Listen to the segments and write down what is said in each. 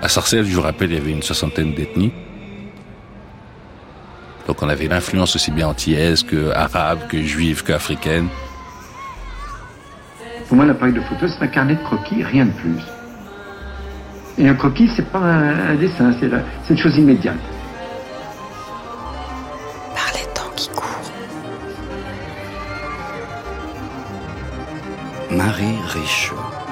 À Sarcelles, je vous rappelle, il y avait une soixantaine d'ethnies. Donc on avait l'influence aussi bien antillaise que arabe, que juive, qu'africaine. Moi, l'appareil de photo, c'est un carnet de croquis, rien de plus. Et un croquis, c'est pas un, dessin, c'est une chose immédiate. Par les temps qui courent. Marie Richaud.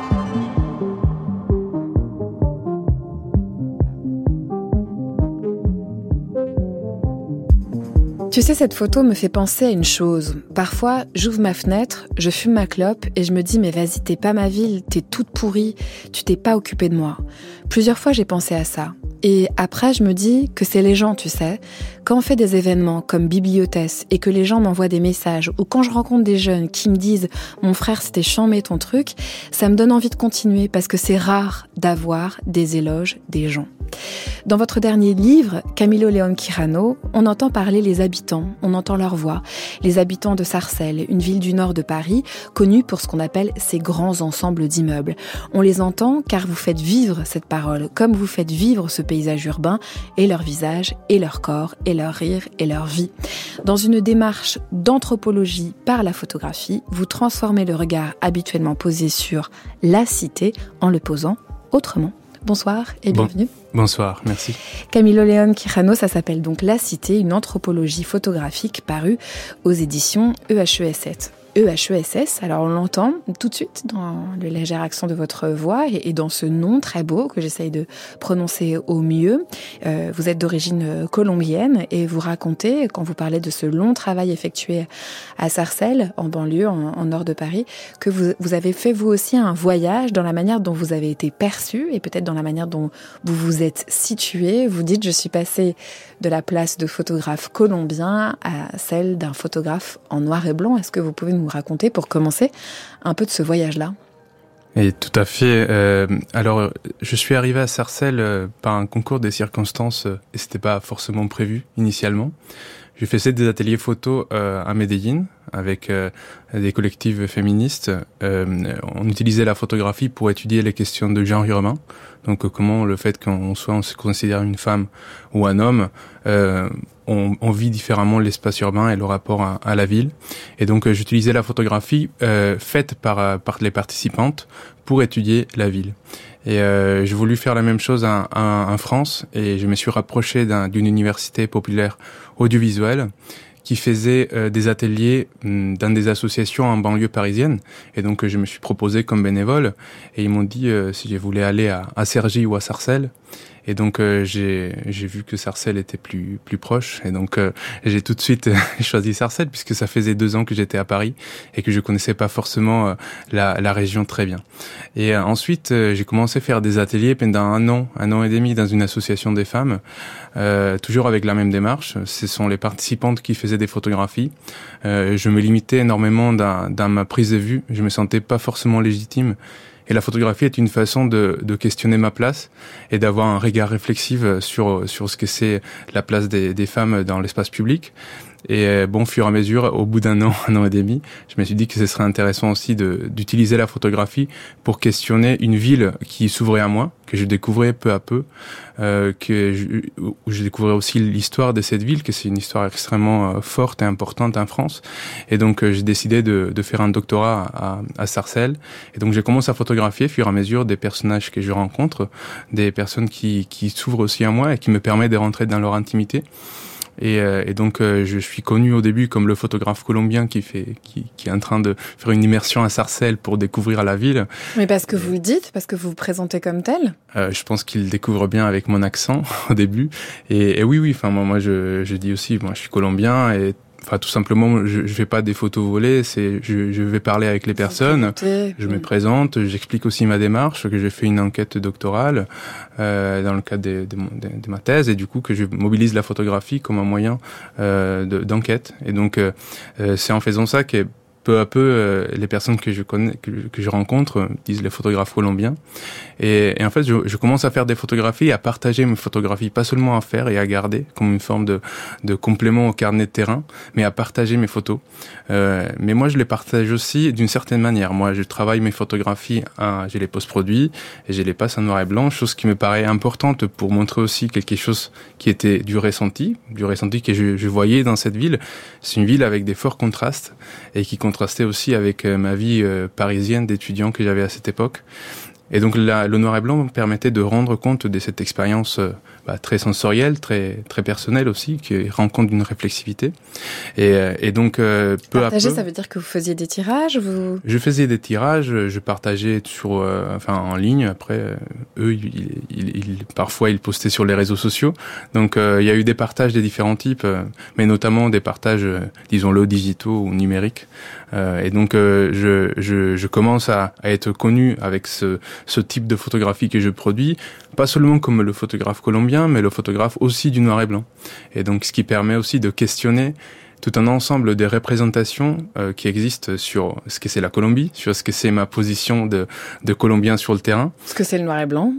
Tu sais, cette photo me fait penser à une chose. Parfois, j'ouvre ma fenêtre, je fume ma clope et je me dis, mais vas-y, t'es pas ma ville, t'es toute pourrie, tu t'es pas occupée de moi. Plusieurs fois, j'ai pensé à ça. Et après, je me dis que c'est les gens, tu sais. Quand on fait des événements comme bibliothèse et que les gens m'envoient des messages ou quand je rencontre des jeunes qui me disent mon frère c'était chambé ton truc, ça me donne envie de continuer parce que c'est rare d'avoir des éloges des gens. Dans votre dernier livre, Camilo Leon Quirano, on entend parler les habitants, on entend leur voix. Les habitants de Sarcelles, une ville du nord de Paris, connue pour ce qu'on appelle ces grands ensembles d'immeubles. On les entend car vous faites vivre cette parole, comme vous faites vivre ce paysage urbain et leur visage et leur corps et leur rire et leur vie. Dans une démarche d'anthropologie par la photographie, vous transformez le regard habituellement posé sur la cité en le posant autrement. Bonsoir et bienvenue. bonsoir, merci. Camilo Leon Quijano, ça s'appelle donc La Cité, une anthropologie photographique parue aux éditions EHES7. EHESS. Alors on l'entend tout de suite dans le léger accent de votre voix et, dans ce nom très beau que j'essaye de prononcer au mieux. Euh, vous êtes d'origine colombienne et vous racontez, quand vous parlez de ce long travail effectué à Sarcelles, en banlieue, en, nord de Paris, que vous, vous, avez fait vous aussi un voyage dans la manière dont vous avez été perçu et peut-être dans la manière dont vous vous êtes situé. Vous dites, je suis passé de la place de photographe colombien à celle d'un photographe en noir et blanc. Est-ce que vous pouvez nous raconter pour commencer un peu de ce voyage-là? Et tout à fait. Euh, alors, je suis arrivé à Sarcelles euh, par un concours des circonstances euh, et c'était pas forcément prévu initialement. J'ai fait des ateliers photos à Medellin avec des collectifs féministes. on utilisait la photographie pour étudier les questions de genre urbain. Donc, comment le fait qu'on soit, on se considère une femme ou un homme, on, on, vit différemment l'espace urbain et le rapport à, à la ville. Et donc euh, j'utilisais la photographie euh, faite par, euh, par les participantes pour étudier la ville. Et euh, j'ai voulu faire la même chose en, en, France et je me suis rapproché d'une université populaire audiovisuelle qui faisait des ateliers hum, dans des associations en banlieue parisienne. Et donc je me suis proposé comme bénévole et ils m'ont dit si je voulais aller à, à ou à Sarcelles. Et donc euh, j'ai vu que Sarcelles était plus plus proche et donc euh, j'ai tout de suite choisi Sarcelles puisque ça faisait deux ans que j'étais à Paris et que je connaissais pas forcément euh, la, la région très bien. Et ensuite j'ai commencé à faire des ateliers pendant un an, un an et demi dans une association des femmes, toujours avec la même démarche. Ce sont les participantes qui faisaient des photographies. je me limitais énormément dans, dans ma prise de vue. Je me sentais pas forcément légitime et la photographie est une façon de, questionner ma place et d'avoir un regard réflexif sur, sur ce que c'est la place des femmes dans l'espace public. Et euh, bon, fur et à mesure, au bout d'un an, un an et demi, je me suis dit que ce serait intéressant aussi d'utiliser la photographie pour questionner une ville qui s'ouvrait à moi, que je découvrais peu à peu, euh, que je, où je découvrais aussi l'histoire de cette ville, que c'est une histoire extrêmement euh, forte et importante en France. Et donc euh, j'ai décidé de, de, faire un doctorat à, à Sarcelles. Et donc j'ai commencé à photographier, fur et à mesure, des personnages que je rencontre, des personnes qui, qui s'ouvrent aussi à moi et qui me permettent de rentrer dans leur intimité. Et, euh, et, donc, euh, je suis connu au début comme le photographe colombien qui fait, qui, qui, est en train de faire une immersion à Sarcelles pour découvrir la ville. Mais parce que vous le dites, parce que vous vous présentez comme tel. Euh, je pense qu'il découvre bien avec mon accent au début. Et, et oui, oui. Enfin, moi, moi, je, je dis aussi, moi, je suis colombien et Enfin, tout simplement, je, je fais pas des photos volées. C'est, je, je, vais parler avec les personnes. Je me présente. J'explique aussi ma démarche, que j'ai fait une enquête doctorale euh, dans le cadre de, de, de, ma thèse, et du coup que je mobilise la photographie comme un moyen euh, d'enquête. et donc, euh, euh, c'est en faisant ça que peu à peu, euh, les personnes que je connais, que, je rencontre, euh, disent les photographes colombiens. Et, et en fait, je, je, commence à faire des photographies, à partager mes photographies, pas seulement à faire et à garder comme une forme de, de complément au carnet de terrain, mais à partager mes photos. Euh, mais moi, je les partage aussi d'une certaine manière. Moi, je travaille mes photographies, à, j'ai les post-produits et je les passe en noir et blanc, chose qui me paraît importante pour montrer aussi quelque chose qui était du ressenti, du ressenti que je, je voyais dans cette ville. C'est une ville avec des forts contrastes et qui contrastait aussi avec euh, ma vie euh, parisienne d'étudiant que j'avais à cette époque. Et donc la, le noir et blanc permettait de rendre compte de cette expérience euh, bah, très sensorielle, très très personnelle aussi, qui rend compte d'une réflexivité. Et, et donc euh, peu Partager, à peu, ça veut dire que vous faisiez des tirages, vous Je faisais des tirages, je partageais sur, enfin en ligne. Après, eux, ils, ils, parfois ils postaient sur les réseaux sociaux. Donc il y a eu des partages des différents types, mais notamment des partages, disons-le, digitaux ou numériques. Et donc je, je, je commence à, à être connu avec ce ce type de photographie que je produis, pas seulement comme le photographe colombien, mais le photographe aussi du noir et blanc. Et donc ce qui permet aussi de questionner tout un ensemble de représentations euh, qui existent sur ce que c'est la Colombie, sur ce que c'est ma position de, de Colombien sur le terrain. Ce que c'est le noir et blanc,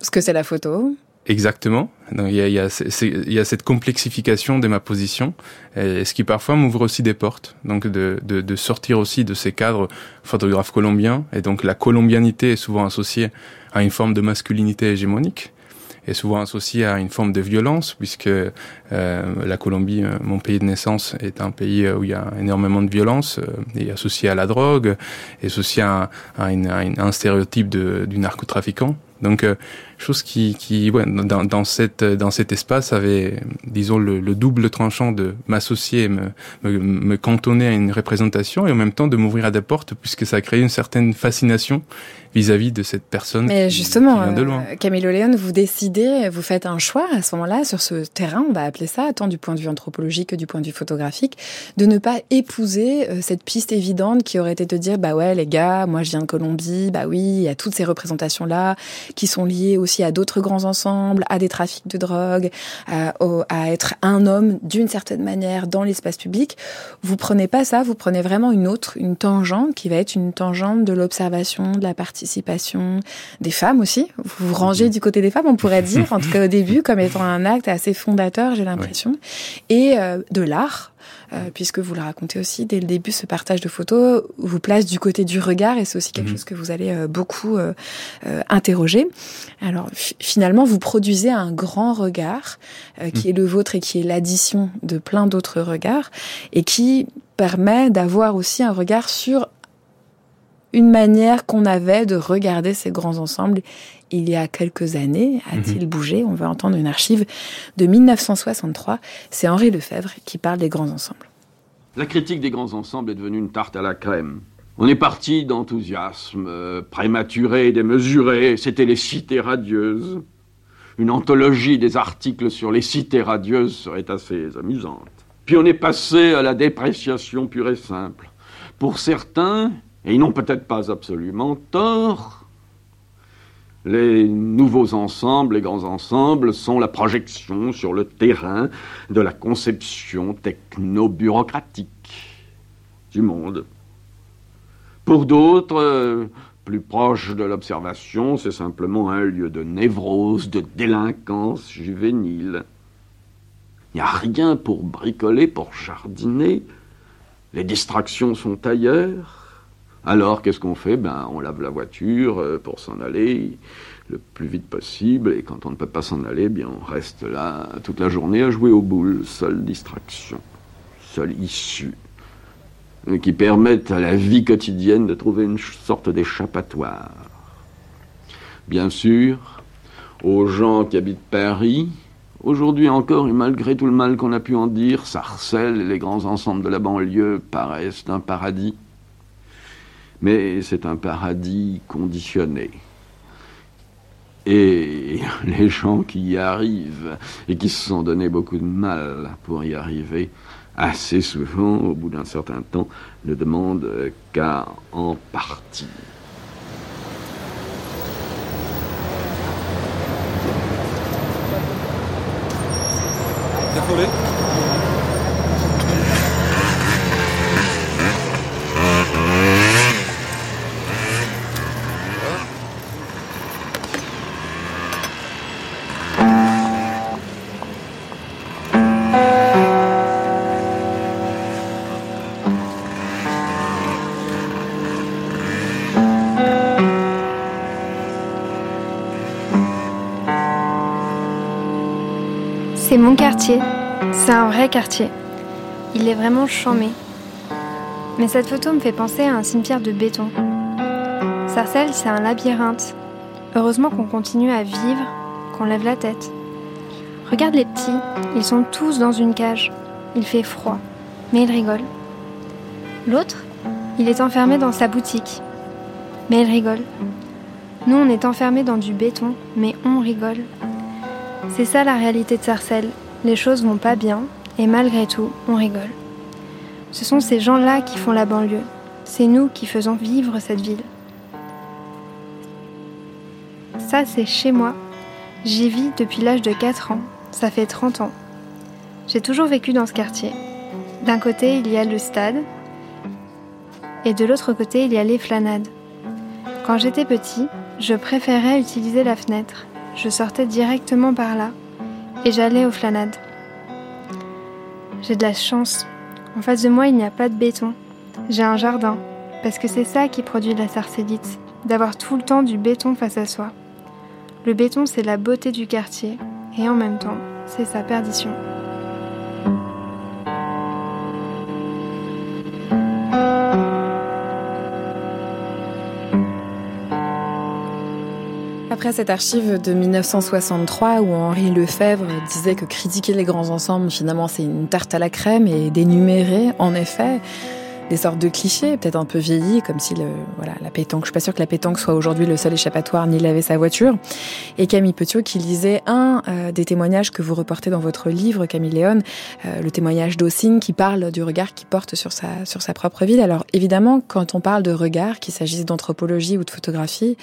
ce que c'est la photo? Exactement. Donc, il, y a, il, y a, il y a cette complexification de ma position, et ce qui parfois m'ouvre aussi des portes. Donc de, de, de, sortir aussi de ces cadres photographes colombiens. Et donc la colombianité est souvent associée à une forme de masculinité hégémonique est souvent associée à une forme de violence, puisque euh, la Colombie, euh, mon pays de naissance, est un pays où il y a énormément de violence, euh, et associé à la drogue, et associé à, à, une, à, un stéréotype de, du narcotrafiquant. Donc, euh, chose qui, qui ouais, dans, dans, cette, dans cet espace avait, disons, le, le double tranchant de m'associer, me, me, me, cantonner à une représentation et en même temps de m'ouvrir à des portes puisque ça a créé une certaine fascination vis-à-vis -vis de cette personne Mais justement, qui vient de loin. Euh, Camille Léon, vous décidez, vous faites un choix à ce moment-là sur ce terrain, on va appeler ça, tant du point de vue anthropologique que du point de vue photographique, de ne pas épouser euh, cette piste évidente qui aurait été de dire, bah ouais, les gars, moi je viens de Colombie, bah oui, il y a toutes ces représentations-là qui sont liées aussi à d'autres grands ensembles, à des trafics de drogue, à, à être un homme d'une certaine manière dans l'espace public. Vous prenez pas ça, vous prenez vraiment une autre, une tangente qui va être une tangente de l'observation, de la participation des femmes aussi. Vous vous rangez du côté des femmes, on pourrait dire, en tout cas au début, comme étant un acte assez fondateur, j'ai l'impression, et euh, de l'art. Euh, puisque vous le racontez aussi dès le début, ce partage de photos vous place du côté du regard et c'est aussi quelque mmh. chose que vous allez euh, beaucoup euh, interroger. Alors finalement, vous produisez un grand regard qui mmh. est le vôtre et qui est l'addition de plein d'autres regards et qui permet d'avoir aussi un regard sur une manière qu'on avait de regarder ces grands ensembles il y a quelques années. A-t-il mmh. bougé On va entendre une archive de 1963. C'est Henri Lefebvre qui parle des grands ensembles. La critique des grands ensembles est devenue une tarte à la crème. On est parti d'enthousiasme euh, prématuré, démesuré. C'était les cités radieuses. Une anthologie des articles sur les cités radieuses serait assez amusante. Puis on est passé à la dépréciation pure et simple. Pour certains, et ils n'ont peut-être pas absolument tort, les nouveaux ensembles, les grands ensembles, sont la projection sur le terrain de la conception techno-bureaucratique du monde. Pour d'autres, plus proches de l'observation, c'est simplement un lieu de névrose, de délinquance juvénile. Il n'y a rien pour bricoler, pour jardiner. Les distractions sont ailleurs. Alors, qu'est-ce qu'on fait? Ben, On lave la voiture euh, pour s'en aller le plus vite possible, et quand on ne peut pas s'en aller, bien, on reste là toute la journée à jouer aux boules. Seule distraction, seule issue, qui permettent à la vie quotidienne de trouver une sorte d'échappatoire. Bien sûr, aux gens qui habitent Paris, Aujourd'hui encore, et malgré tout le mal qu'on a pu en dire, Sarcelles et les grands ensembles de la banlieue paraissent un paradis mais c'est un paradis conditionné. Et les gens qui y arrivent et qui se sont donné beaucoup de mal pour y arriver, assez souvent, au bout d'un certain temps, ne demandent qu'à en partir. C'est un vrai quartier. Il est vraiment chamé. Mais cette photo me fait penser à un cimetière de béton. Sarcelles, c'est un labyrinthe. Heureusement qu'on continue à vivre, qu'on lève la tête. Regarde les petits, ils sont tous dans une cage. Il fait froid, mais ils rigolent. L'autre, il est enfermé dans sa boutique, mais il rigole. Nous, on est enfermés dans du béton, mais on rigole. C'est ça la réalité de Sarcelles. Les choses vont pas bien, et malgré tout, on rigole. Ce sont ces gens-là qui font la banlieue. C'est nous qui faisons vivre cette ville. Ça, c'est chez moi. J'y vis depuis l'âge de 4 ans. Ça fait 30 ans. J'ai toujours vécu dans ce quartier. D'un côté, il y a le stade, et de l'autre côté, il y a les flanades. Quand j'étais petit, je préférais utiliser la fenêtre. Je sortais directement par là et j'allais aux flanades. J'ai de la chance. En face de moi, il n'y a pas de béton. J'ai un jardin, parce que c'est ça qui produit la sarcellite, d'avoir tout le temps du béton face à soi. Le béton, c'est la beauté du quartier, et en même temps, c'est sa perdition. Après cette archive de 1963 où Henri Lefebvre disait que critiquer les grands ensembles, finalement, c'est une tarte à la crème et d'énumérer, en effet, des sortes de clichés, peut-être un peu vieillis, comme si le, voilà, la pétanque, je suis pas sûre que la pétanque soit aujourd'hui le seul échappatoire ni laver sa voiture. Et Camille Petiot qui lisait un euh, des témoignages que vous reportez dans votre livre, Camille Léon, euh, le témoignage d'Ossine qui parle du regard qu'il porte sur sa, sur sa propre ville. Alors évidemment, quand on parle de regard, qu'il s'agisse d'anthropologie ou de photographie,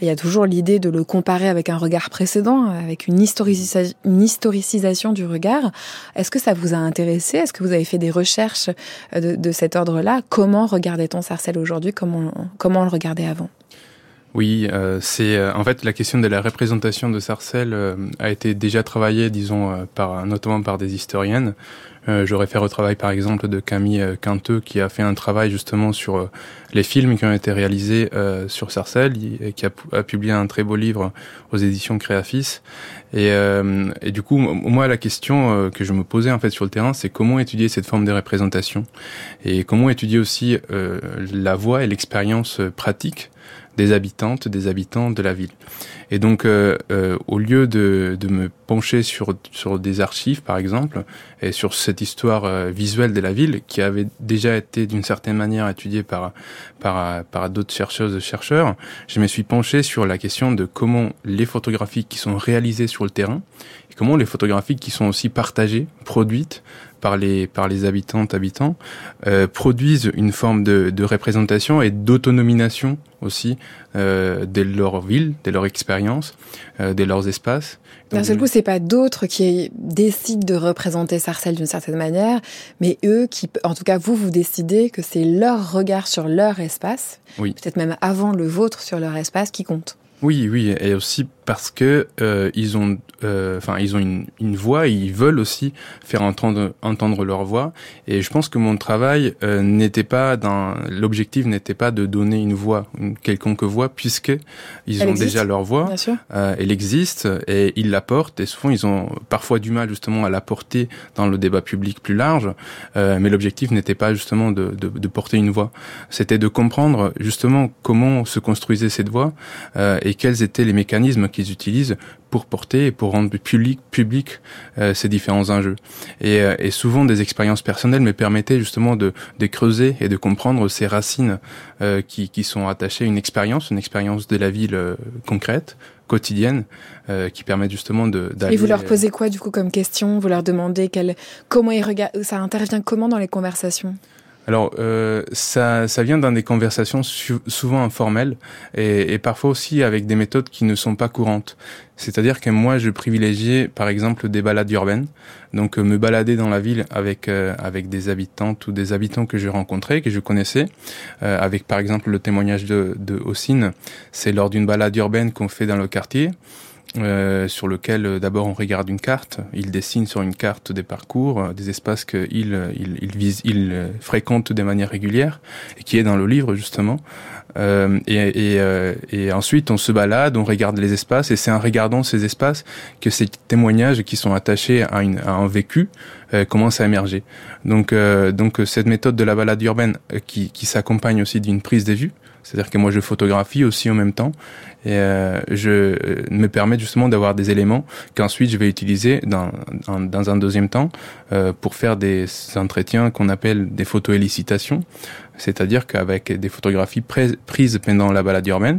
il y a toujours l'idée de le comparer avec un regard précédent, avec une, historicisation du regard. Est-ce que ça vous a intéressé? Est-ce que vous avez fait des recherches euh, de, cet ordre-là? Comment regardait-on Sarcelles aujourd'hui? Comment, comment on le regardait avant? Oui, euh, c'est euh, en fait la question de la représentation de Sarcelles euh, a été déjà travaillée, disons, euh, par notamment par des historiennes. je réfère au travail, par exemple, de Camille Quinteux, qui a fait un travail justement sur les films qui ont été réalisés sur Sarcelles et qui a, a, publié un très beau livre aux éditions Créafis. Et, et du coup, moi, la question que je me posais en fait sur le terrain, c'est comment étudier cette forme de représentation? Et comment étudier aussi la voix et l'expérience pratique des habitantes, des habitants de la ville. Et donc, euh, euh, au lieu de, de, me pencher sur, sur des archives, par exemple, et sur cette histoire euh, visuelle de la ville, qui avait déjà été d'une certaine manière étudiée par, par, par d'autres chercheuses et chercheurs, je me suis penché sur la question de comment les photographies qui sont réalisées sur le terrain, et comment les photographies qui sont aussi partagées, produites, par les par les habitantes habitants euh, produisent une forme de, de représentation et d'autonomination aussi euh, de leur ville, de leur expérience, euh, de leurs espaces. D'un seul coup, c'est pas d'autres qui décident de représenter Sarcelles d'une certaine manière, mais eux qui, en tout cas, vous, vous décidez que c'est leur regard sur leur espace, oui. peut-être même avant le vôtre sur leur espace, qui compte. Oui, oui, et aussi parce que euh, ils ont, euh, enfin, ils ont une, une, voix, et ils veulent aussi faire entendre, entendre leur voix. Et je pense que mon travail euh, n'était pas dans l'objectif n'était pas de donner une voix, une quelconque voix, puisque ils elle ont existe, déjà leur voix. Euh, elle existe et ils la portent. Et souvent, ils ont parfois du mal justement à la porter dans le débat public plus large. Euh, mais l'objectif n'était pas justement de, de, de, porter une voix. C'était de comprendre justement comment se construisait cette voix euh, et quels étaient les mécanismes qu'ils utilisent pour porter et pour rendre public, public euh, ces différents enjeux. Et, euh, et, souvent, des expériences personnelles me permettaient justement de, de creuser et de comprendre ces racines euh, qui, qui, sont attachées à une expérience, une expérience de la ville concrète, quotidienne, qui permet justement de d'aller. Et vous leur posez quoi du coup comme question? Vous leur demandez quel, comment ils regardent, ça intervient comment dans les conversations? Alors, euh, ça, ça vient dans des conversations souvent informelles et, et, parfois aussi avec des méthodes qui ne sont pas courantes. C'est-à-dire que moi, je privilégiais, par exemple, des balades urbaines. Donc, euh, me balader dans la ville avec euh, avec des habitantes ou des habitants que je rencontrais, que je connaissais. Euh, avec, par exemple, le témoignage de, de Ossine, c'est lors d'une balade urbaine qu'on fait dans le quartier euh, sur lequel euh, d'abord on regarde une carte. Il dessine sur une carte des parcours, euh, des espaces qu'il il, il, vise, il fréquente de manière régulière et qui est dans le livre justement. Euh, et, et, et, ensuite, on se balade, on regarde les espaces, et c'est en regardant ces espaces que ces témoignages qui sont attachés à, une, à un vécu euh, commencent à émerger. Donc, euh, donc cette méthode de la balade urbaine qui, qui s'accompagne aussi d'une prise des vues, c'est-à-dire que moi je photographie aussi en même temps. Et euh, je euh, me permet justement d'avoir des éléments qu'ensuite je vais utiliser dans, dans, dans un deuxième temps euh, pour faire des entretiens qu'on appelle des photos élicitation, c'est-à-dire qu'avec des photographies prises pendant la balade urbaine,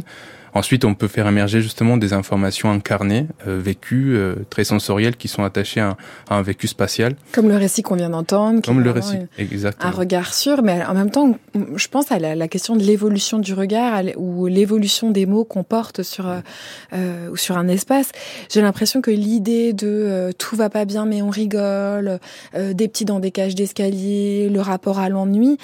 Ensuite, on peut faire émerger justement des informations incarnées, euh, vécues, euh, très sensorielles, qui sont attachées à, un vécu spatial. Comme le récit qu'on vient d'entendre. Comme le récit, exactement. Un regard sûr, mais en même temps, je pense à la, question de l'évolution du regard ou l'évolution des mots qu'on porte sur euh, euh, ou sur un espace. J'ai l'impression que l'idée de tout va pas bien mais on rigole, des petits dans des cages d'escalier, le rapport à l'ennui.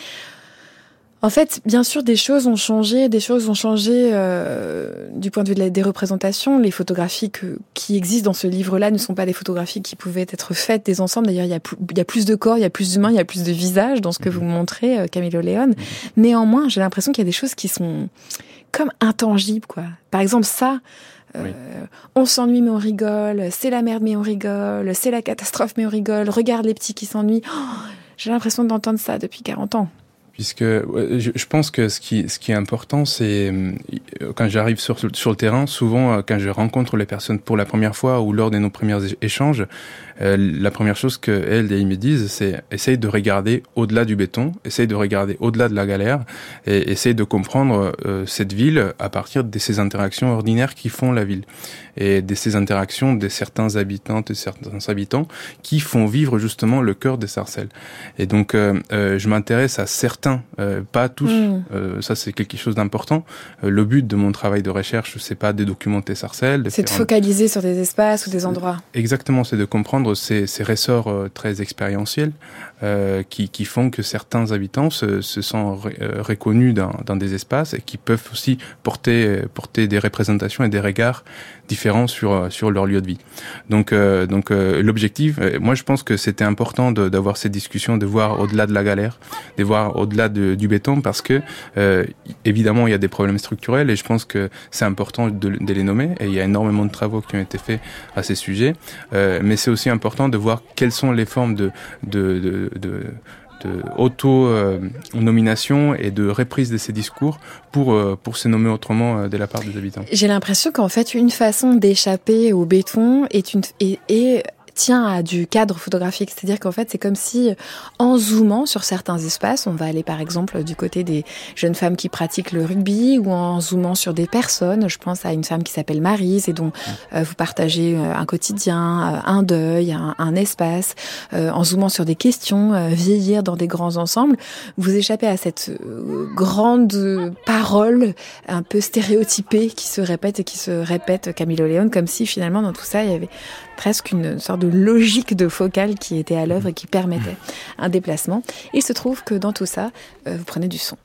En fait, bien sûr, des choses ont changé, des choses ont changé euh, du point de vue des représentations. Les photographies qui existent dans ce livre-là ne sont pas des photographies qui pouvaient être faites des ensembles. D'ailleurs, il y, a plus, il y a plus de corps, il y a plus d'humains, il y a plus de visages dans ce que mhm. vous montrez, euh, Camilo Léon. Néanmoins, j'ai l'impression qu'il y a des choses qui sont comme intangibles, quoi. Par exemple, ça. Euh, on s'ennuie mais on rigole, c'est la merde mais on rigole, c'est la catastrophe mais on rigole, regarde les petits qui s'ennuient. Oh, j'ai l'impression d'entendre ça depuis 40 ans puisque je, pense que ce qui, ce qui est important, c'est euh, quand j'arrive sur, sur le terrain, souvent euh, quand je rencontre les personnes pour la première fois ou lors de nos premiers échanges, euh, la première chose que elles et ils me disent, c'est essaye de regarder au-delà du béton, essaye de regarder au-delà de la galère, et essaye de comprendre cette ville à partir de ces interactions ordinaires qui font la ville et de ces interactions de certains habitants et certains habitants qui font vivre justement le cœur des sarcelles. Et donc, je m'intéresse à certains euh, pas tous. Mm. Euh, ça, c'est quelque chose d'important. Euh, le but de mon travail de recherche, c'est pas de documenter Sarcelles. C'est de focaliser sur des espaces ou des endroits. Exactement, c'est de comprendre ces, ces ressorts très expérientiels qui, qui, font que certains habitants se, se sont reconnus dans, dans, des espaces et qui peuvent aussi porter, porter des représentations et des regards différents sur, sur leur lieu de vie. Donc, donc l'objectif, moi je pense que c'était important d'avoir cette discussion, de voir au-delà de la galère, de voir au-delà au-delà du béton parce que euh, évidemment il y a des problèmes structurels et je pense que c'est important de, les nommer et il y a énormément de travaux qui ont été faits à ces sujets. Euh, mais c'est aussi important de voir quelles sont les formes de, de, de, auto-nomination et de reprise de ces discours pour, euh, pour se nommer autrement de la part des habitants. J'ai l'impression qu'en fait, une façon d'échapper au béton est, une, est tient à du cadre photographique. C'est-à-dire qu'en fait, c'est comme si, en zoomant sur certains espaces, on va aller par exemple du côté des jeunes femmes qui pratiquent le rugby, ou en zoomant sur des personnes. Je pense à une femme qui s'appelle Marise et dont euh, vous partagez euh, un quotidien, euh, un deuil, un, un espace. en zoomant sur des questions, vieillir dans des grands ensembles, vous échappez à cette grande parole un peu stéréotypée qui se répète et qui se répète Camilo Léon, comme si finalement dans tout ça, il y avait presque une sorte de logique de focale qui était à l'œuvre et qui permettait un déplacement. Il se trouve que dans tout ça, euh, vous prenez du son.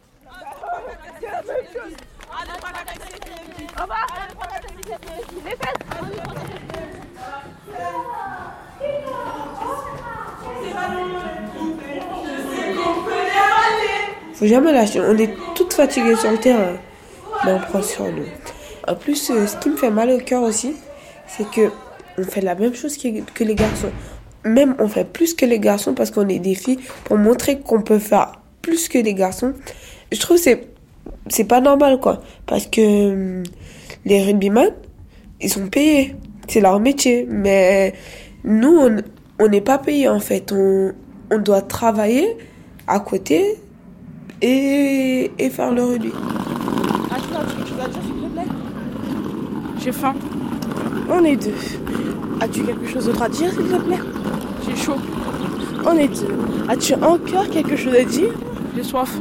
Faut jamais lâcher. On est toutes fatiguées sur le terrain, mais on prend sur nous. En plus, euh, ce qui me fait mal au cœur aussi, c'est que on fait la même chose que, les garçons. Même on fait plus que les garçons parce qu'on est des filles pour montrer qu'on peut faire plus que les garçons. Je trouve que c'est c'est pas normal quoi parce que hum, les rugbyman ils sont payés, c'est leur métier mais nous on n'est pas payés en fait, on, on doit travailler à côté et, et faire le rugby. J'ai faim. On est deux. As-tu quelque chose d'autre à dire, s'il te plaît? J'ai chaud. On est deux. As-tu encore quelque chose à dire? J'ai soif.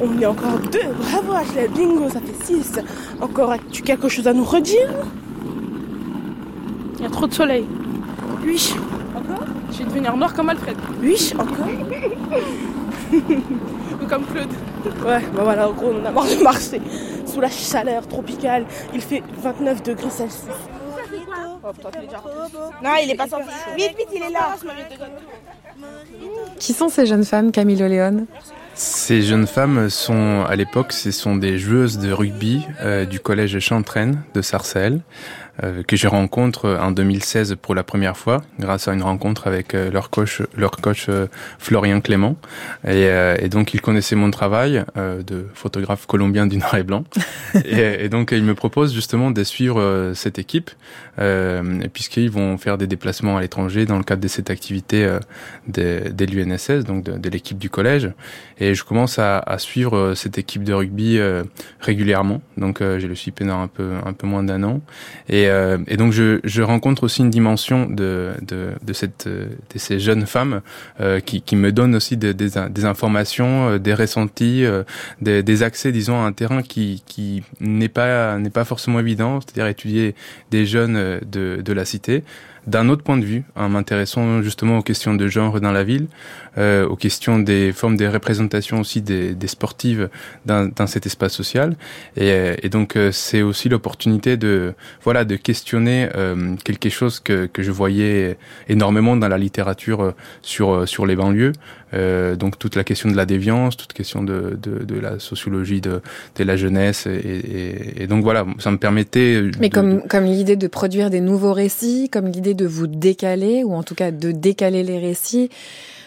On est encore deux. Bravo, Ashley. Bingo, ça fait six. Encore, as-tu quelque chose à nous redire? Il y a trop de soleil. Oui. Encore? Je vais devenir noir comme Alfred. Oui, encore Ou comme Claude. Ouais, bah voilà, en gros, on a marre de marcher. Sous la chaleur tropicale, il fait 29 degrés Celsius. Quoi Non, il est pas sorti. Vite, vite, il est là. Qui sont ces jeunes femmes, Camilo Léon Ces jeunes femmes sont, à l'époque, ce sont des joueuses de rugby euh, du collège Chantraine de Sarcelles. Euh, que je rencontre en 2016 pour la première fois, grâce à une rencontre avec euh, leur coach, leur coach euh, Florian Clément. Et, et, donc, il connaissait mon travail de photographe colombien du noir et blanc. et, et, donc, il me propose justement de suivre cette équipe, puisqu'ils vont faire des déplacements à l'étranger dans le cadre de cette activité de, de l'UNSS, donc de, de l'équipe du collège. Et je commence à, à suivre cette équipe de rugby régulièrement. Donc, je le suis pendant un peu, un peu moins d'un an. Et euh, et, donc je, je, rencontre aussi une dimension de, de, de, cette, de ces jeunes femmes euh, qui, qui, me donnent aussi des, des, informations, euh, des ressentis, des, des, accès, disons, à un terrain qui, qui n'est pas n'est pas forcément évident, c'est-à-dire étudier des jeunes de, de la cité d'un autre point de vue, en m'intéressant justement aux questions de genre dans la ville, euh, aux questions des formes des représentations aussi des, des sportives dans, dans, cet espace social. Et, euh, et donc euh, c'est aussi l'opportunité de voilà de questionner euh, quelque chose que, que je voyais énormément dans la littérature sur sur les banlieues. Euh, donc toute la question de la déviance, toute question de, de, de la sociologie de, de la jeunesse et, et, et, donc voilà, ça me permettait. Mais comme comme l'idée de produire des nouveaux récits, comme l'idée de vous décaler ou en tout cas de décaler les récits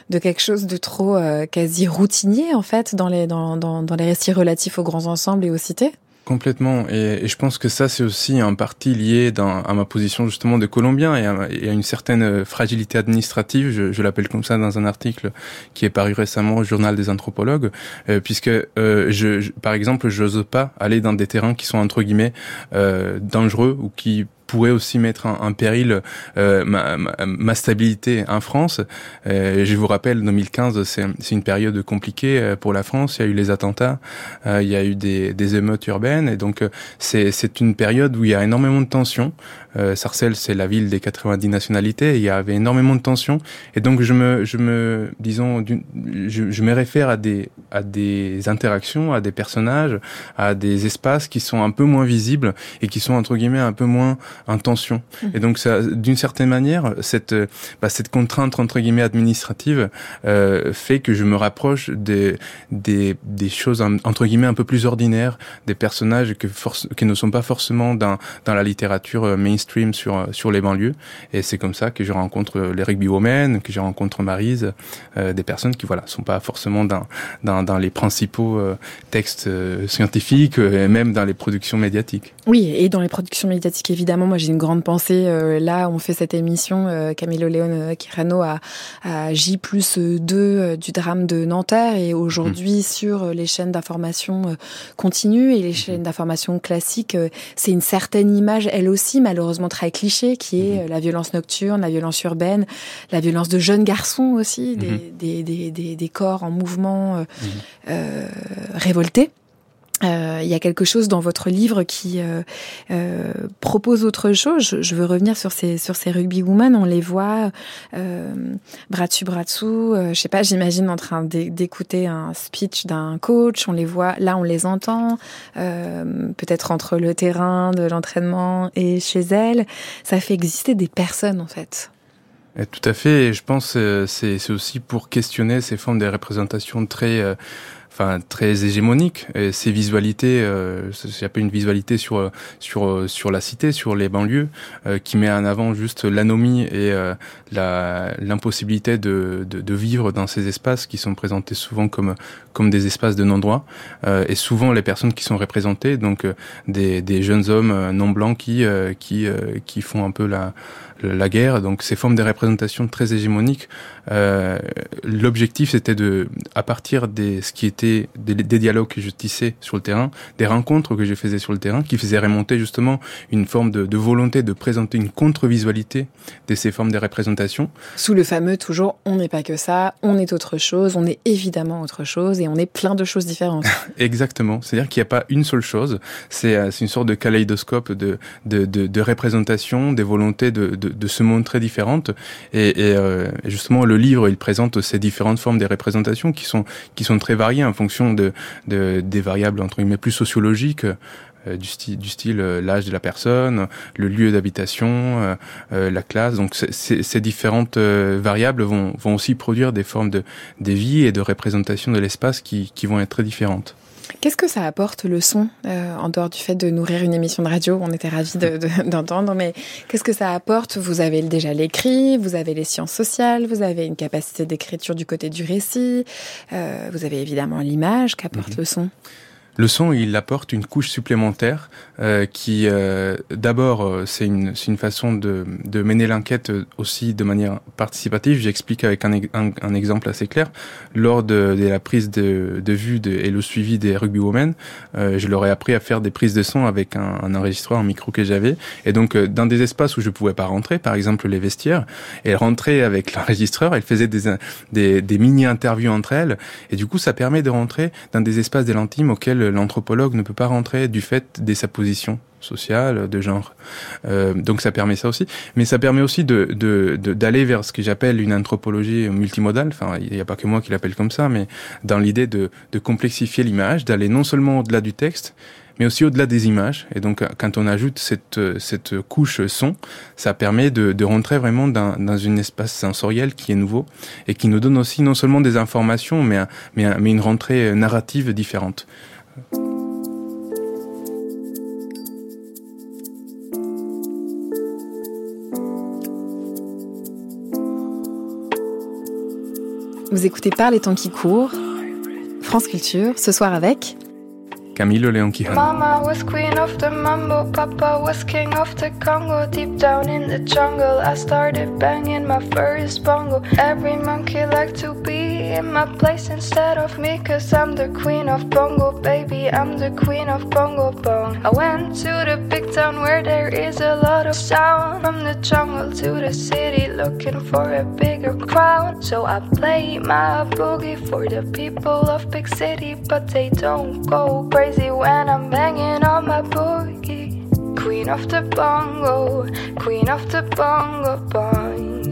de quelque chose de trop euh, quasi routinier en fait dans les dans, dans, dans les récits relatifs aux grands ensembles et aux cités. Complètement. Et, je pense que ça, c'est aussi en partie lié à ma position justement de Colombien et à, une certaine fragilité administrative, je, je l'appelle comme ça dans un article qui est paru récemment au journal des anthropologues, euh, puisque euh, je, je, par exemple, j'ose pas aller dans des terrains qui sont entre guillemets euh, dangereux ou qui pourrait aussi mettre en, péril euh, ma, ma, ma, stabilité en France. Euh, je vous rappelle, 2015, c'est une période compliquée euh, pour la France. Il y a eu les attentats, euh, il y a eu des, des émeutes urbaines, et donc c'est une période où il y a énormément de tensions. Euh, Sarcelles, c'est la ville des 90 nationalités. Il y avait énormément de tensions, et donc je me, je me, disons, je, je me réfère à des, à des interactions, à des personnages, à des espaces qui sont un peu moins visibles et qui sont entre guillemets un peu moins intention. Mmh. Et donc, d'une certaine manière, cette, bah, cette contrainte entre guillemets administrative euh, fait que je me rapproche des, des, des choses entre guillemets un peu plus ordinaires, des personnages que force, qui ne sont pas forcément dans, dans la littérature euh, mainstream sur, sur les banlieues. Et c'est comme ça que je rencontre les rugby women, que je rencontre Marise, euh, des personnes qui voilà sont pas forcément dans, dans, dans les principaux euh, textes euh, scientifiques et même dans les productions médiatiques. Oui, et dans les productions médiatiques évidemment moi j'ai une grande pensée. Euh, là, on fait cette émission, euh, Camilo Léon euh, Quirano à, à J plus 2 euh, du drame de Nanterre et aujourd'hui mmh. sur les chaînes d'information continues et les chaînes d'information classiques, c'est une certaine image, elle aussi malheureusement très cliché, qui est mmh. la violence nocturne, la violence urbaine, la violence de jeunes garçons aussi, mmh. des, des, des, des, corps en mouvement euh, révoltés. Euh, il y a quelque chose dans votre livre qui euh, euh, propose autre chose. Je, je, veux revenir sur ces sur ces rugby women. On les voit euh, bras dessus bras dessous. Euh, je sais pas. J'imagine en train d'écouter un speech d'un coach. On les voit là, on les entend. Peut-être entre le terrain de l'entraînement et chez elles. Ça fait exister des personnes en fait. Et tout à fait. Et je pense c'est c'est aussi pour questionner ces formes de représentation très enfin très hégémonique. Et ces visualités, euh, c'est un une visualité sur sur sur la cité, sur les banlieues, euh, qui met en avant juste l'anomie et euh, la l'impossibilité de, de, de vivre dans ces espaces qui sont présentés souvent comme comme des espaces de non-droit. Euh, et souvent les personnes qui sont représentées, donc euh, des, des jeunes hommes euh, non blancs qui qui qui font un peu la la guerre, donc ces formes de représentation très hégémoniques. Euh, L'objectif, c'était de, à partir des ce qui était des, des, dialogues que je tissais sur le terrain, des rencontres que je faisais sur le terrain, qui faisaient remonter justement une forme de, de volonté de présenter une contre-visualité de ces formes de représentation. Sous le fameux toujours, on n'est pas que ça, on est autre chose, on est évidemment autre chose et on est plein de choses différentes. Exactement, c'est-à-dire qu'il n'y a pas une seule chose. C'est une sorte de kaléidoscope de, de, de, de représentation, des volontés de, de de ce monde très différentes. Et, et euh, justement, le livre, il présente ces différentes formes des représentations qui sont qui très variées en fonction de, de des variables entre guillemets plus sociologiques du style, du style l'âge de la personne, le lieu d'habitation, la classe. Donc ces différentes variables vont, vont aussi produire des formes de des vies et de représentation de l'espace qui, qui vont être très différentes. Qu'est-ce que ça apporte le son, euh, en dehors du fait de nourrir une émission de radio On était ravis d'entendre, mais qu'est-ce que ça apporte? Vous avez déjà l'écrit, vous avez les sciences sociales, vous avez une capacité d'écriture du côté du récit, euh, vous avez évidemment l'image qu'apporte mhm. le son. Le son, il apporte une couche supplémentaire euh, qui, euh, d'abord, euh, c'est une, une façon de, de mener l'enquête aussi de manière participative. J'explique avec un, un, un, exemple assez clair. Lors de, de la prise de, de vue et le suivi des rugby women, euh, je leur ai appris à faire des prises de son avec un, un enregistreur, un micro que j'avais. Et donc, euh, dans des espaces où je pouvais pas rentrer, par exemple les vestiaires, elles rentraient avec l'enregistreur, elles faisaient des, des, des mini-interviews entre elles. Et du coup, ça permet de rentrer dans des espaces de l'intime auxquels l'anthropologue ne peut pas rentrer du fait de sa position sociale, de genre. Euh, donc ça permet ça aussi. Mais ça permet aussi de, d'aller vers ce que j'appelle une anthropologie multimodale. Enfin, il n'y a pas que moi qui l'appelle comme ça, mais dans l'idée de, de complexifier l'image, d'aller non seulement au-delà du texte, mais aussi au-delà des images. Et donc, quand on ajoute cette, cette couche son, ça permet de, de rentrer vraiment dans, dans un espace sensoriel qui est nouveau et qui nous donne aussi non seulement des informations, mais, mais, mais une rentrée narrative différente. Vous écoutez Par les temps qui courent, France Culture, ce soir avec Camilo Leon Quijano. Mama was queen of the mambo, Papa was king of the Congo. Deep down in the jungle, I started banging my first bongo. Every monkey like to be in my place instead of me, cause I'm the queen of bongo, baby. I'm the queen of bongo bong. I went to the big town where there is a lot of sound. From the jungle to the city, looking for a bigger crowd. So I play my boogie for the people of big city, but they don't go crazy crazy when I'm banging on my boogie. Queen of the bongo, queen of the bongo bong.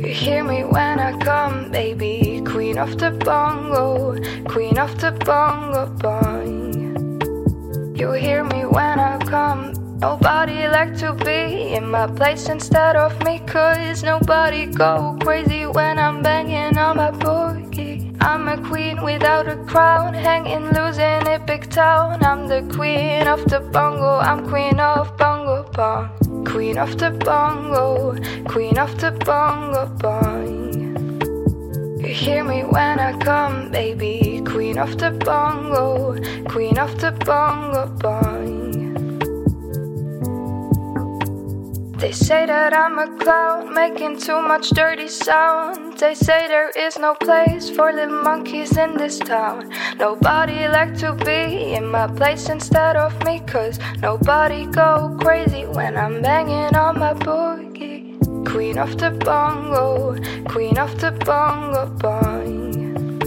You hear me when I come, baby. Queen of the bongo, queen of the bongo bong. You hear me when I come. Nobody like to be in my place instead of me, cause nobody go crazy when I'm banging on my boogie. I'm a queen without a crown, hanging loose in a big town. I'm the queen of the bongo, I'm queen of bongo bong. Queen of the bongo, queen of the bongo bong. You hear me when I come, baby. Queen of the bongo, queen of the bongo bong. They say that I'm a clown, making too much dirty sound. They say there is no place for little monkeys in this town. Nobody like to be in my place instead of me, cause nobody go crazy when I'm banging on my boogie. Queen of the bongo, queen of the bongo bong.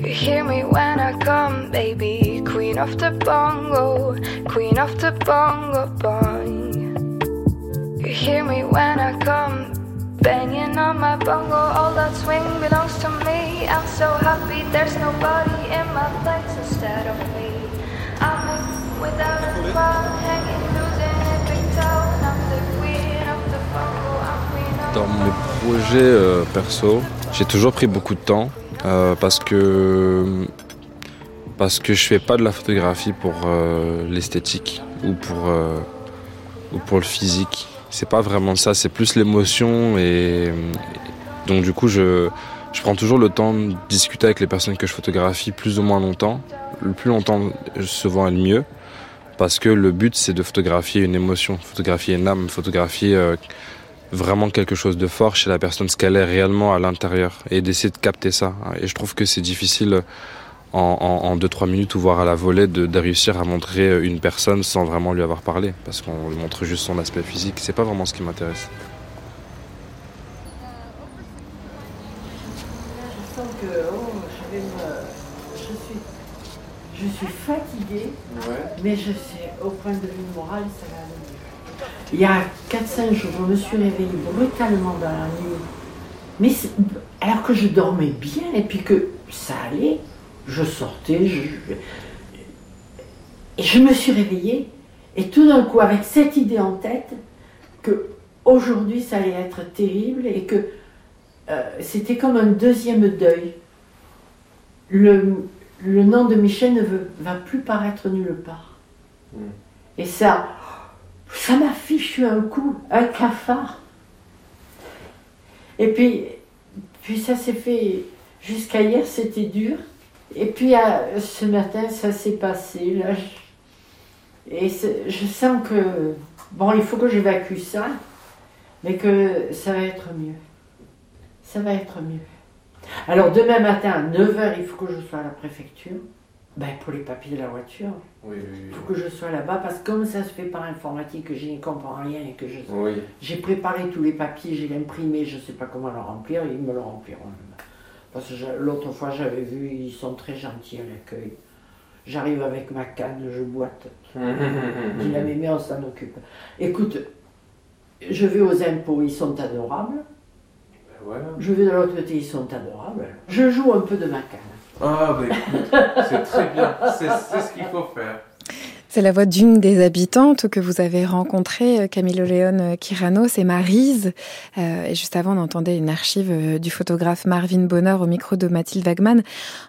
You hear me when I come, baby. Queen of the bongo, queen of the bongo bong. You hear me when I come? Banging on my bongo. All that swing belongs to me. I'm so happy there's nobody in my place instead of me. I'm without a crowd, hanging in a big town. I'm the queen of the bongo. I'm queen of Dans mes projets euh, perso, j'ai toujours pris beaucoup de temps euh, parce que parce que je fais pas de la photographie pour euh, l'esthétique ou pour euh, ou pour le physique c'est pas vraiment ça, c'est plus l'émotion et donc du coup je, je prends toujours le temps de discuter avec les personnes que je photographie plus ou moins longtemps. Le plus longtemps souvent est le mieux parce que le but c'est de photographier une émotion, photographier une âme, photographier euh, vraiment quelque chose de fort chez la personne, ce qu'elle est réellement à l'intérieur et d'essayer de capter ça. Et je trouve que c'est difficile en 2-3 minutes ou voire à la volée de, de, réussir à montrer une personne sans vraiment lui avoir parlé. Parce qu'on lui montre juste son aspect physique. C'est pas vraiment ce qui m'intéresse. Je sens que oh, je, vais me... je, suis... je suis fatiguée ouais. mais je suis au point de vue moral ça va aller. Il y a 4-5 jours je me suis réveillée brutalement dans la nuit. Mais alors que je dormais bien et puis que ça allait je sortais, je... Et je me suis réveillée, et tout d'un coup, avec cette idée en tête, que aujourd'hui ça allait être terrible et que euh, c'était comme un deuxième deuil. Le, le nom de Michel ne veut- va plus paraître nulle part. Et ça, ça m'a fichu un coup, un cafard. Et puis, puis ça s'est fait jusqu'à hier, c'était dur. Et puis ce matin, ça s'est passé. Là, je- et je sens que, bon, il faut que j'évacue ça, mais que ça va être mieux. Ça va être mieux. Alors demain matin à 9h, il faut que je sois à la préfecture. Ben, pour les papiers de la voiture. Il faut que je sois là-bas parce que comme ça se fait par informatique, que je n'y comprends rien et que je Oui. j'ai préparé tous les papiers, j'ai imprimé, je ne sais pas comment le remplir, ils me le rempliront. Parce que je- l'autre fois j'avais vu, ils sont très gentils à l'accueil. J'arrive avec ma canne, je boite. Dis la mémé, on s'en occupe. Écoute, je vais aux impôts, ils sont adorables. Je vais de l'autre côté, ils sont adorables. Je joue un peu de ma canne. Ah, bah écoute, c'est très bien. C'est ce qu'il faut faire. C'est la voix d'une des habitantes que vous avez rencontrée, euh, Camilo Léon Kirano, c'est Marise. Euh, et juste avant, on entendait une archive euh, du photographe Marvin Bonheur au micro de Mathilde Wagman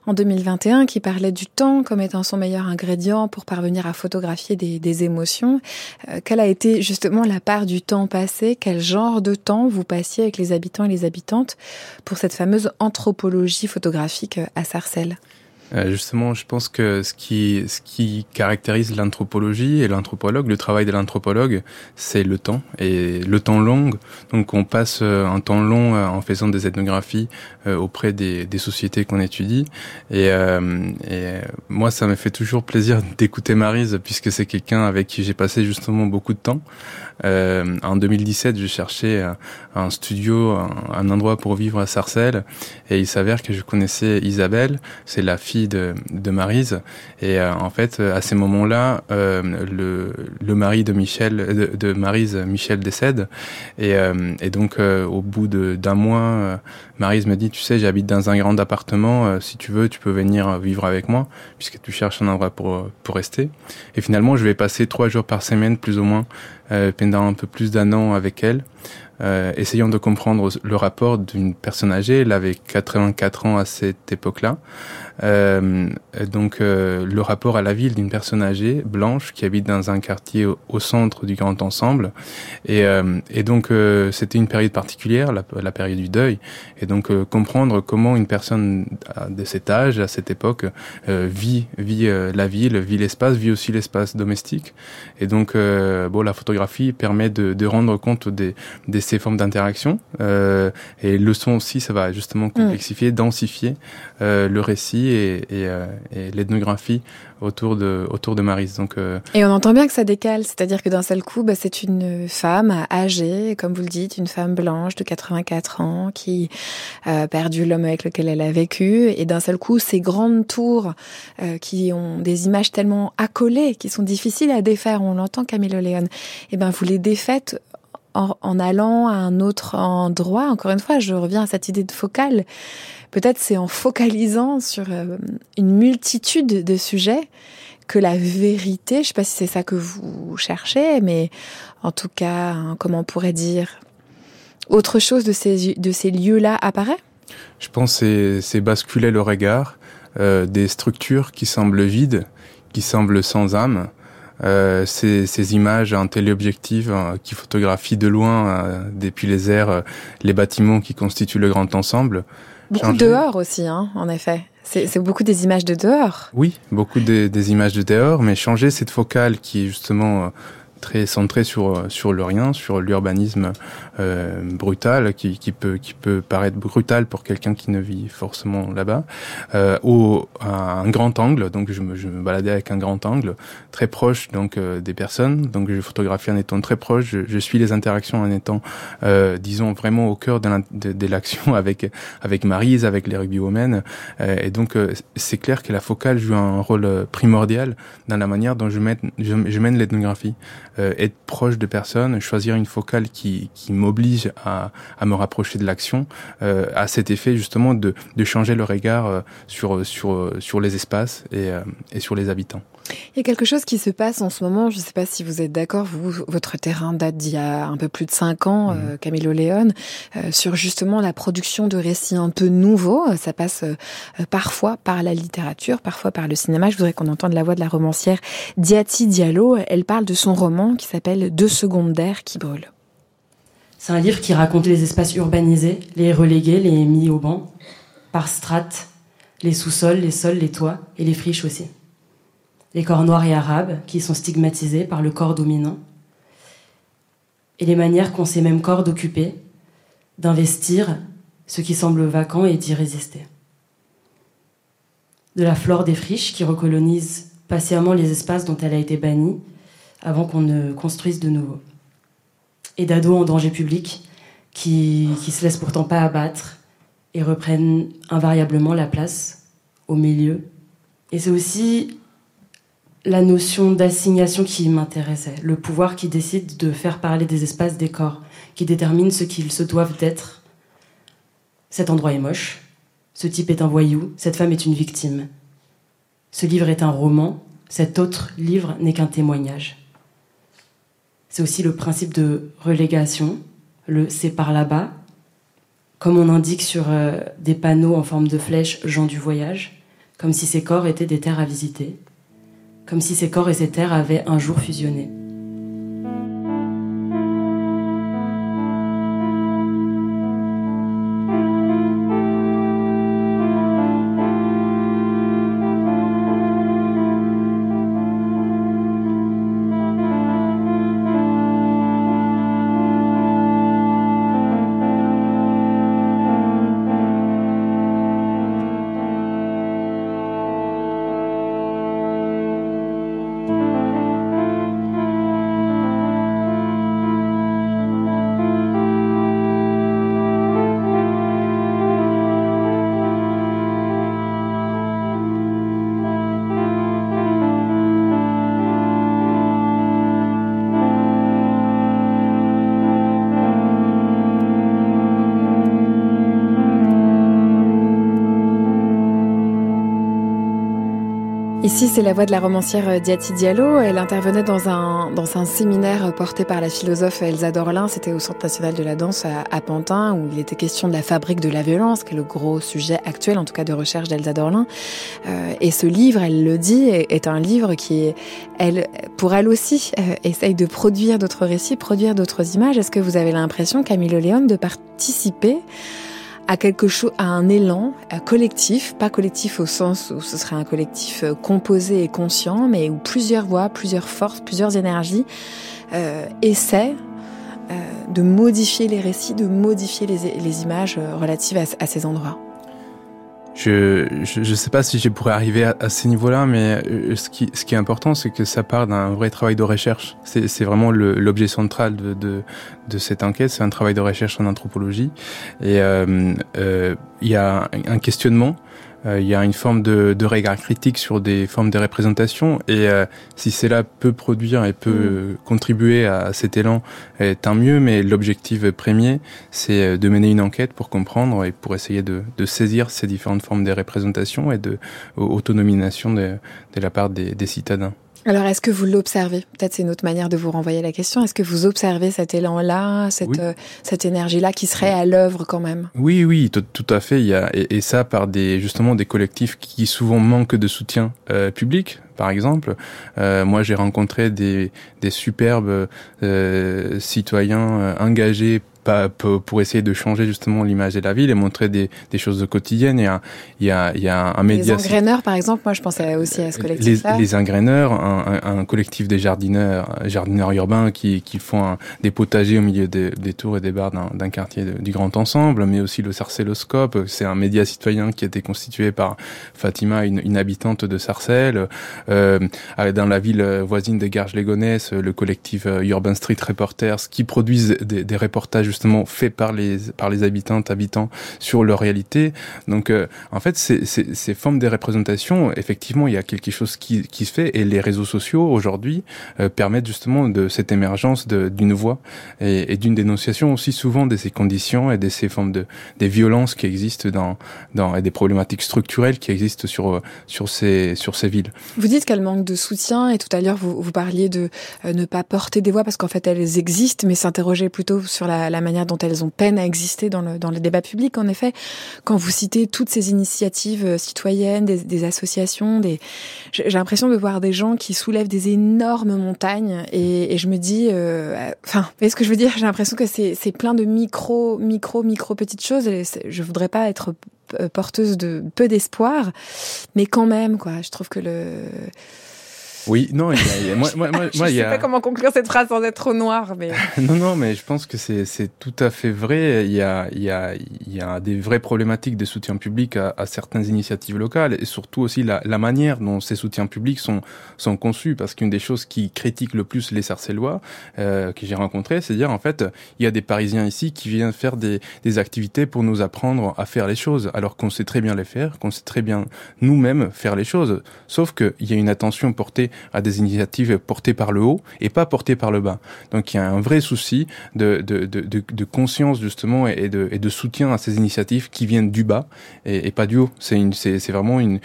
en 2021 qui parlait du temps comme étant son meilleur ingrédient pour parvenir à photographier des, des émotions. Euh, quelle a été justement la part du temps passé? Quel genre de temps vous passiez avec les habitants et les habitantes pour cette fameuse anthropologie photographique euh, à Sarcelles? Euh, justement, je pense que ce qui, ce qui caractérise l'anthropologie et l'anthropologue, le travail de l'anthropologue, c'est le temps et le temps long. Donc, on passe euh, un temps long euh, en faisant des ethnographies euh, auprès des, des sociétés qu'on étudie. Et, euh, et euh, moi, ça me fait toujours plaisir d'écouter Marise puisque c'est quelqu'un avec qui j'ai passé justement beaucoup de temps. Euh, en 2017, je cherchais un, studio, un, endroit pour vivre à Sarcelles, et il s'avère que je connaissais Isabelle, c'est la fille de, de Marise, et euh, en fait, à ces moments-là, euh, le, le mari de Michel, de, de Marise, Michel décède, et, donc au bout d'un mois, Marise me dit, tu sais, j'habite dans un grand appartement, si tu veux, tu peux venir vivre avec moi, puisque tu cherches un endroit pour, pour rester. Et finalement, je vais passer trois jours par semaine, plus ou moins, pendant un peu plus d'un an avec elle, euh, essayant de comprendre le rapport d'une personne âgée. Elle avait 84 ans à cette époque-là. Euh, donc euh, le rapport à la ville d'une personne âgée, blanche, qui habite dans un quartier au, au centre du grand ensemble. Et, euh, et donc euh, c'était une période particulière, la, la période du deuil. Et donc euh, comprendre comment une personne de cet âge, à cette époque, euh, vit, vit la ville, vit l'espace, vit aussi l'espace domestique. Et donc euh, bon, la photographie permet de, de rendre compte des, de ces formes d'interaction. Euh, et le son aussi, ça va justement complexifier, densifier euh, le récit euh, et l'ethnographie autour de autour de. Donc euh, Et on entend bien que ça décale, c'est-à-dire que d'un seul coup, bah, c'est une femme âgée, comme vous le dites, une femme blanche de 84 ans qui a perdu l'homme avec lequel elle a vécu, et d'un seul coup, ces grandes tours euh, qui ont des images tellement accolées, qui sont difficiles à défaire, on l'entend Camille Léon, et ben vous les défaites en, allant à un autre endroit. Encore une fois, je reviens à cette idée de focale. Peut-être c'est en focalisant sur euh, une multitude de sujets que la vérité, je ne sais pas si c'est ça que vous cherchez, mais en tout cas, hein, comment on pourrait dire, autre chose de ces, de ces lieux-là apparaît? Je pense que c'est- c'est basculer le regard euh, des structures qui semblent vides, qui semblent sans âme. Euh, ces, ces images en téléobjectif euh, qui photographient de loin, euh, depuis les airs, euh, les bâtiments qui constituent le grand ensemble. Beaucoup Changer- dehors aussi, hein, en effet. C'est beaucoup des images de dehors. Oui, beaucoup des, des images de dehors, mais changer cette focale qui est justement euh, très centrée sur sur le rien, sur l'urbanisme euh, brutal, qui, qui peut qui peut paraître brutal pour quelqu'un qui ne vit forcément là-bas, euh, au à un grand angle. Donc je me, je me baladais avec un grand angle, très proche donc euh, des personnes. Donc je photographie en étant très proche. Je, je suis les interactions en étant, euh, disons vraiment au cœur de l'action avec avec Marise, avec les rugby women. Euh, et donc, euh, c'est clair que la focale joue un rôle primordial dans la manière dont je mène, je mène l'ethnographie. Euh, être proche de personnes, choisir une focale qui, qui m'oblige à, à me rapprocher de l'action, euh, a cet effet justement de, de changer le regard euh, sur, sur, sur les espaces et, euh, et sur les habitants. Il y a quelque chose qui se passe en ce moment, je ne sais pas si vous êtes d'accord, vous, votre terrain date d'il y a un peu plus de cinq ans, mmh. Camilo Léon, euh, sur justement la production de récits un peu nouveaux. Ça passe euh, parfois par la littérature, parfois par le cinéma. Je voudrais qu'on entende la voix de la romancière Diati Diallo. Elle parle de son roman qui s'appelle Deux secondes d'air qui brûlent. C'est un livre qui raconte les espaces urbanisés, les relégués, les mis au banc, par strates, les sous-sols, les sols, les toits et les friches aussi les corps noirs et arabes qui sont stigmatisés par le corps dominant, et les manières qu'ont ces mêmes corps d'occuper, d'investir ce qui semble vacant et d'y résister. De la flore des friches qui recolonise patiemment les espaces dont elle a été bannie avant qu'on ne construise de nouveau. Et d'ados en danger public qui, qui se laissent pourtant pas abattre et reprennent invariablement la place au milieu. Et c'est aussi la notion d'assignation qui m'intéressait, le pouvoir qui décide de faire parler des espaces des corps, qui détermine ce qu'ils se doivent d'être. Cet endroit est moche, ce type est un voyou, cette femme est une victime. Ce livre est un roman, cet autre livre n'est qu'un témoignage. C'est aussi le principe de relégation, le c'est par là-bas, comme on indique sur euh, des panneaux en forme de flèche gens du voyage, comme si ces corps étaient des terres à visiter comme si ces corps et ces terres avaient un jour fusionné. Ici, c'est la voix de la romancière euh, Diati Diallo. Elle intervenait dans un, dans un séminaire porté par la philosophe Elsa Dorlin. C'était au Centre national de la danse à, Pantin, où il était question de la fabrique de la violence, qui est le gros sujet actuel, en tout cas de recherche d'Elsa Dorlin. Euh, et ce livre, elle le dit, est un livre qui, elle, pour elle aussi, euh, essaye de produire d'autres récits, produire d'autres images. Est-ce que vous avez l'impression, Camille Léon, de participer à quelque chose, à un élan collectif, pas collectif au sens où ce serait un collectif euh, composé et conscient, mais où plusieurs voix, plusieurs forces, plusieurs énergies euh, essaient euh, de modifier les récits, de modifier les, images euh, relatives à ces endroits. Je, je sais pas si je pourrais arriver à, à ces niveaux-là, mais euh, ce qui, ce qui est important, c'est que ça part d'un vrai travail de recherche. C'est vraiment l'objet central de, de, de, cette enquête. C'est un travail de recherche en anthropologie. Et euh, euh, il y a un questionnement euh, il y a une forme de, de, regard critique sur des formes de représentation et euh, si cela peut produire et peut mm. contribuer à, cet élan, tant mieux, mais l'objectif premier, c'est euh, de mener une enquête pour comprendre et pour essayer de, de saisir ces différentes formes de représentation et de autonomisation de, de la part des, des citadins. Alors, est-ce que vous l'observez? Peut-être c'est une autre manière de vous renvoyer la question. Est-ce que vous observez cet élan-là, cette, euh, cette énergie-là qui serait à l'œuvre quand même? Oui, oui, tout, tout, à fait. Il y a, et, ça par des justement des collectifs qui souvent manquent de soutien euh, public. Par exemple, euh, moi j'ai rencontré des, des superbes euh, citoyens engagés pas pour essayer de changer justement l'image de la ville et montrer des, des choses quotidiennes. Il y a, il y a, il y a un média. Les engraineurs, par exemple, moi je pensais aussi à ce collectif-là. Les, les engraineurs, un, un, collectif des jardineurs, jardineurs urbains qui, qui font des potagers au milieu des, des tours et des bars d'un quartier du Grand Ensemble, mais aussi le Sarcelloscope. C'est un média citoyen qui a été constitué par Fatima, une, une habitante de Sarcelles. Euh, dans la ville voisine de Garges-les-Gonesse, le collectif euh, Urban Street Reporters qui produisent des, des reportages justement fait par les par les habitantes habitants sur leur réalité. Donc euh, en fait ces, ces, formes de représentation, effectivement il y a quelque chose qui, qui se fait et les réseaux sociaux aujourd'hui euh, permettent justement de cette émergence d'une voix et, d'une dénonciation aussi souvent de ces conditions et de ces formes de des violences qui existent dans dans et des problématiques structurelles qui existent sur sur ces sur ces villes. Vous dites qu'elle manque de soutien et tout à l'heure vous, vous parliez de euh, ne pas porter des voix parce qu'en fait elles existent, mais s'interroger plutôt sur la, la, manière dont elles ont peine à exister dans le, dans le débat public. En effet, quand vous citez toutes ces initiatives euh, citoyennes, des, associations, des... j'ai l'impression de voir des gens qui soulèvent des énormes montagnes et, je me dis, euh, enfin, vous voyez ce que je veux dire? J'ai l'impression que c'est plein de micro, micro, micro petites choses. Et je voudrais pas être porteuse de peu d'espoir, mais quand même, quoi. Je trouve que le oui, non, il y a, il y a moi, moi, moi, je ne sais il a... pas comment conclure cette phrase sans être trop noir, mais non, non, mais je pense que c'est c'est tout à fait vrai. Il y a il y a il y a des vraies problématiques de soutien public à, à certaines initiatives locales et surtout aussi la, la manière dont ces soutiens publics sont sont conçus. Parce qu'une des choses qui critique le plus les Sarcellois euh, que j'ai rencontrés, c'est dire en fait il y a des Parisiens ici qui viennent faire des des activités pour nous apprendre à faire les choses, alors qu'on sait très bien les faire, qu'on sait très bien nous-mêmes faire les choses. Sauf que il y a une attention portée à des initiatives portées par le haut et pas portées par le bas. Donc il y a un vrai souci de, conscience justement et de, soutien à ces initiatives qui viennent du bas et, pas du haut. C'est vraiment une,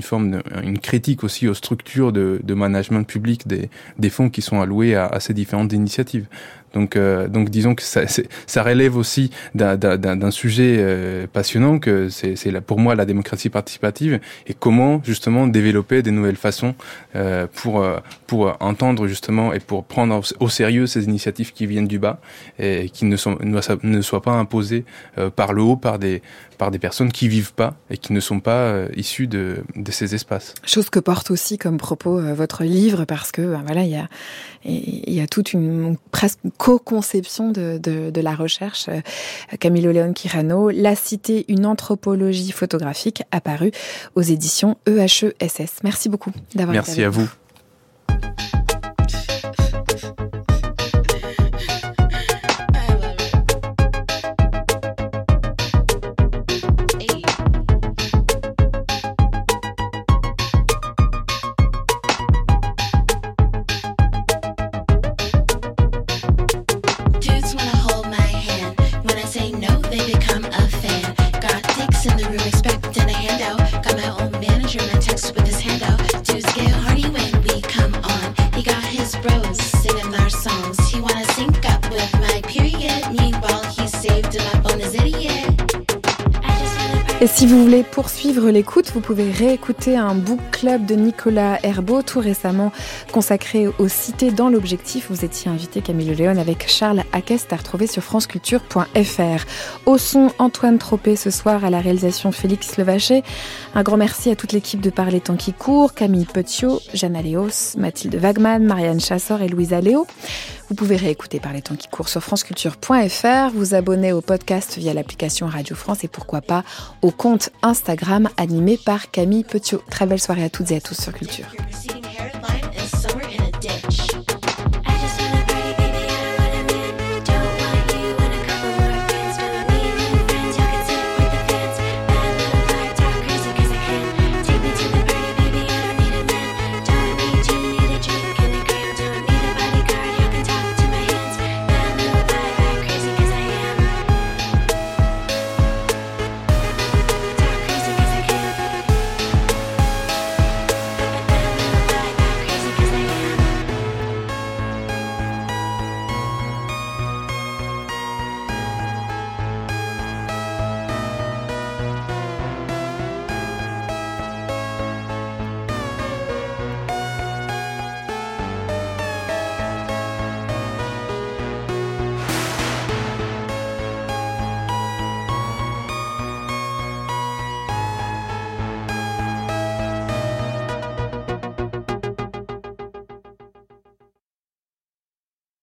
forme une critique aussi aux structures de, management public des, fonds qui sont alloués à ces différentes initiatives. Donc, euh, donc disons que ça, ça relève aussi d'un sujet euh, passionnant que c'est pour moi la démocratie participative et comment justement développer des nouvelles façons euh, pour pour entendre justement et pour prendre au sérieux ces initiatives qui viennent du bas et qui ne sont ne soient pas imposées par le haut par des par des personnes qui vivent pas et qui ne sont pas euh, issues de, de ces espaces. Chose que porte aussi comme propos euh, votre livre parce que ben, voilà il y a il y a toute une presque co-conception de, de, de, la recherche. Euh, Camilo Leon Quirano, La Cité, une anthropologie photographique, apparue aux éditions EHESS. Merci beaucoup d'avoir Merci à vous. L'écoute, vous pouvez réécouter un book club de Nicolas Herbeau, tout récemment consacré aux cités dans l'objectif. Vous étiez invité, Camille Léon, avec Charles Aquest, à retrouver sur franceculture.fr. Au son, Antoine Tropé ce soir, à la réalisation Félix Levaché. Un grand merci à toute l'équipe de Parler Temps qui court, Camille Petiot, Jeanne Léos, Mathilde Wagman, Marianne Chassor et Louisa Léo. Vous pouvez réécouter par les temps qui courent sur franceculture.fr, vous abonner au podcast via l'application Radio France et pourquoi pas au compte Instagram animé par Camille Petiot. Très belle soirée à toutes et à tous sur Culture.